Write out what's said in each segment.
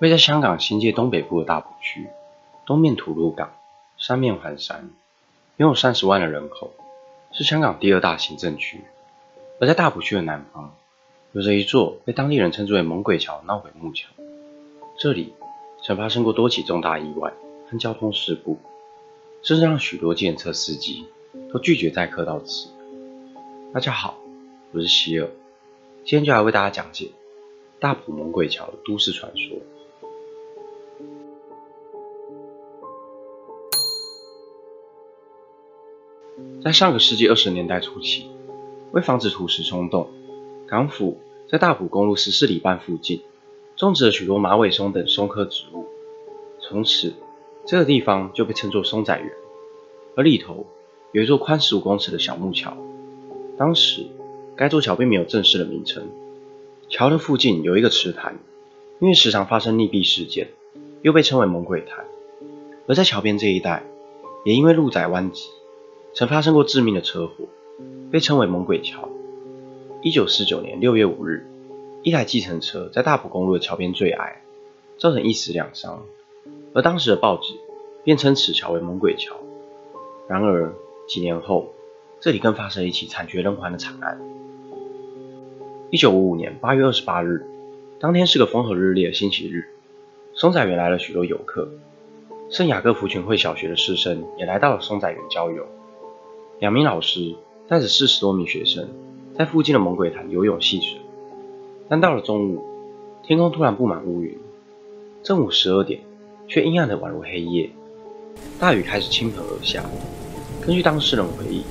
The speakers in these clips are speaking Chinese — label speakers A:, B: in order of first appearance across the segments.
A: 位在香港新界东北部的大埔区，东面吐露港，三面环山，拥有三十万的人口，是香港第二大行政区。而在大埔区的南方，有着一座被当地人称之为“猛鬼桥”闹鬼木桥。这里曾发生过多起重大意外和交通事故，甚至让许多计程车司机都拒绝载客到此。大家好，我是希尔，今天就来为大家讲解大埔猛鬼桥的都市传说。在上个世纪二十年代初期，为防止土石冲动，港府在大埔公路十四里半附近种植了许多马尾松等松科植物，从此这个地方就被称作松仔园。而里头有一座宽十五公尺的小木桥，当时该座桥并没有正式的名称。桥的附近有一个池潭，因为时常发生溺毙事件，又被称为猛鬼潭。而在桥边这一带，也因为路窄弯急。曾发生过致命的车祸，被称为“猛鬼桥”。一九四九年六月五日，一台计程车在大埔公路的桥边坠崖，造成一死两伤。而当时的报纸便称此桥为“猛鬼桥”。然而几年后，这里更发生一起惨绝人寰的惨案。一九五五年八月二十八日，当天是个风和日丽的星期日，松仔园来了许多游客，圣雅各福群会小学的师生也来到了松仔园郊游。两名老师带着四十多名学生，在附近的猛鬼潭游泳戏水。但到了中午，天空突然布满乌云，正午十二点，却阴暗的宛如黑夜。大雨开始倾盆而下。根据当事人回忆，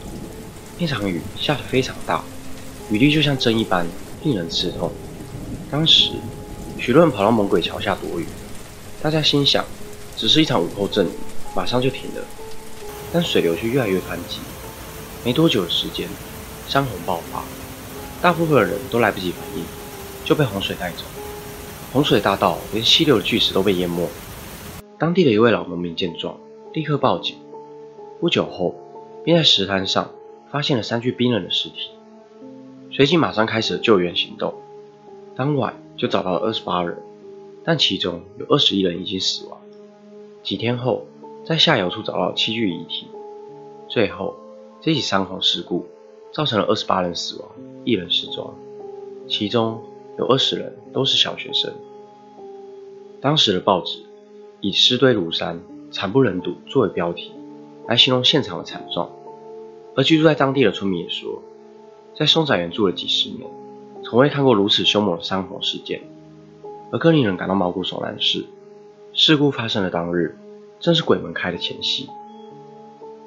A: 那场雨下得非常大，雨滴就像针一般，令人刺痛。当时，许多人跑到猛鬼桥下躲雨。大家心想，只是一场午后阵雨，马上就停了。但水流却越来越湍急。没多久的时间，山洪爆发，大部分的人都来不及反应，就被洪水带走。洪水大到连溪流的巨石都被淹没。当地的一位老农民见状，立刻报警。不久后，便在石滩上发现了三具冰冷的尸体，随即马上开始了救援行动。当晚就找到了二十八人，但其中有二十一人已经死亡。几天后，在下游处找到七具遗体，最后。这起山洪事故造成了二十八人死亡，一人失踪，其中有二十人都是小学生。当时的报纸以“尸堆如山，惨不忍睹”作为标题，来形容现场的惨状。而居住在当地的村民也说，在松仔园住了几十年，从未看过如此凶猛的山洪事件。而更令人感到毛骨悚然的是，事故发生的当日，正是鬼门开的前夕。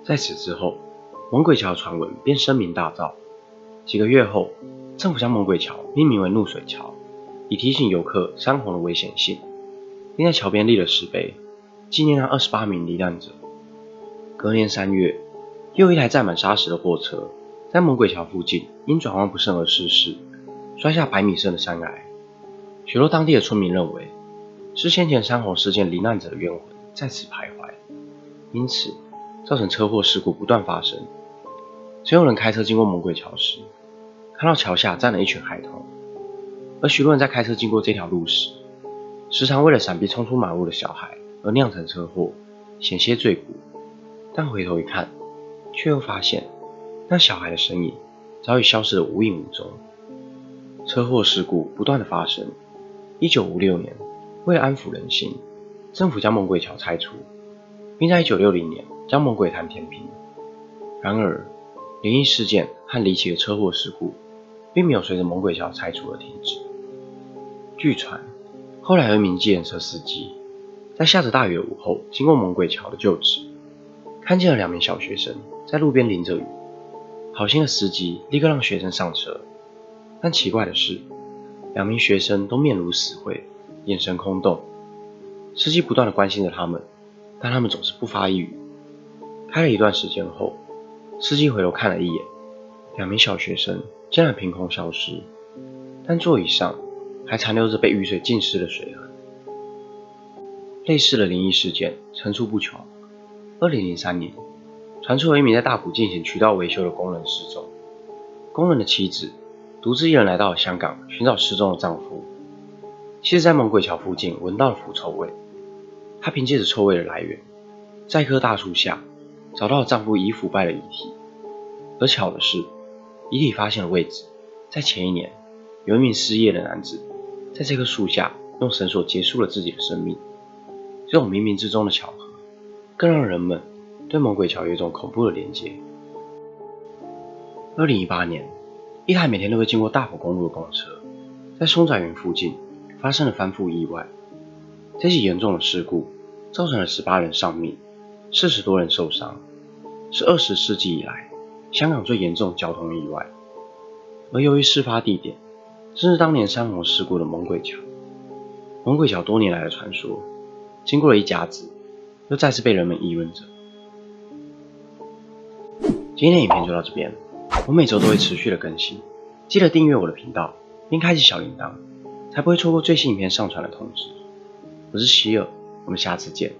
A: 在此之后。猛鬼桥传闻便声名大噪。几个月后，政府将猛鬼桥命名为怒水桥，以提醒游客山洪的危险性，并在桥边立了石碑，纪念那二十八名罹难者。隔年三月，又一台载满砂石的货车在猛鬼桥附近因转弯不慎而失事，摔下百米深的山崖。许多当地的村民认为，是先前山洪事件罹难者的冤魂在此徘徊，因此造成车祸事故不断发生。曾有人开车经过猛鬼桥时，看到桥下站了一群孩童，而许多人在开车经过这条路时，时常为了闪避冲出马路的小孩而酿成车祸，险些坠谷。但回头一看，却又发现那小孩的身影早已消失得无影无踪。车祸事故不断的发生。一九五六年，为了安抚人心，政府将猛鬼桥拆除，并在一九六零年将猛鬼潭填平。然而，灵异事件和离奇的车祸事故，并没有随着猛鬼桥拆除而停止。据传，后来有一名计程车司机，在下着大雨的午后经过猛鬼桥的旧址，看见了两名小学生在路边淋着雨。好心的司机立刻让学生上车，但奇怪的是，两名学生都面如死灰，眼神空洞。司机不断的关心着他们，但他们总是不发一语。开了一段时间后，司机回头看了一眼，两名小学生竟然凭空消失，但座椅上还残留着被雨水浸湿的水痕。类似的灵异事件层出不穷。二零零三年，传出有一名在大埔进行渠道维修的工人失踪，工人的妻子独自一人来到了香港寻找失踪的丈夫。其实在猛鬼桥附近闻到了腐臭味。她凭借着臭味的来源，在一棵大树下找到了丈夫已腐败的遗体。而巧的是，遗体发现的位置在前一年，有一名失业的男子在这棵树下用绳索结束了自己的生命。这种冥冥之中的巧合，更让人们对猛鬼桥有一种恐怖的连接。二零一八年，一台每天都会经过大埔公路的公车，在松仔园附近发生了翻覆意外。这起严重的事故造成了十八人丧命，四十多人受伤，是二十世纪以来香港最严重交通意外。而由于事发地点正是当年山洪事故的猛鬼桥，猛鬼桥多年来的传说。经过了一甲子，又再次被人们议论着。今天的影片就到这边，我每周都会持续的更新，记得订阅我的频道，并开启小铃铛，才不会错过最新影片上传的通知。我是希尔，我们下次见。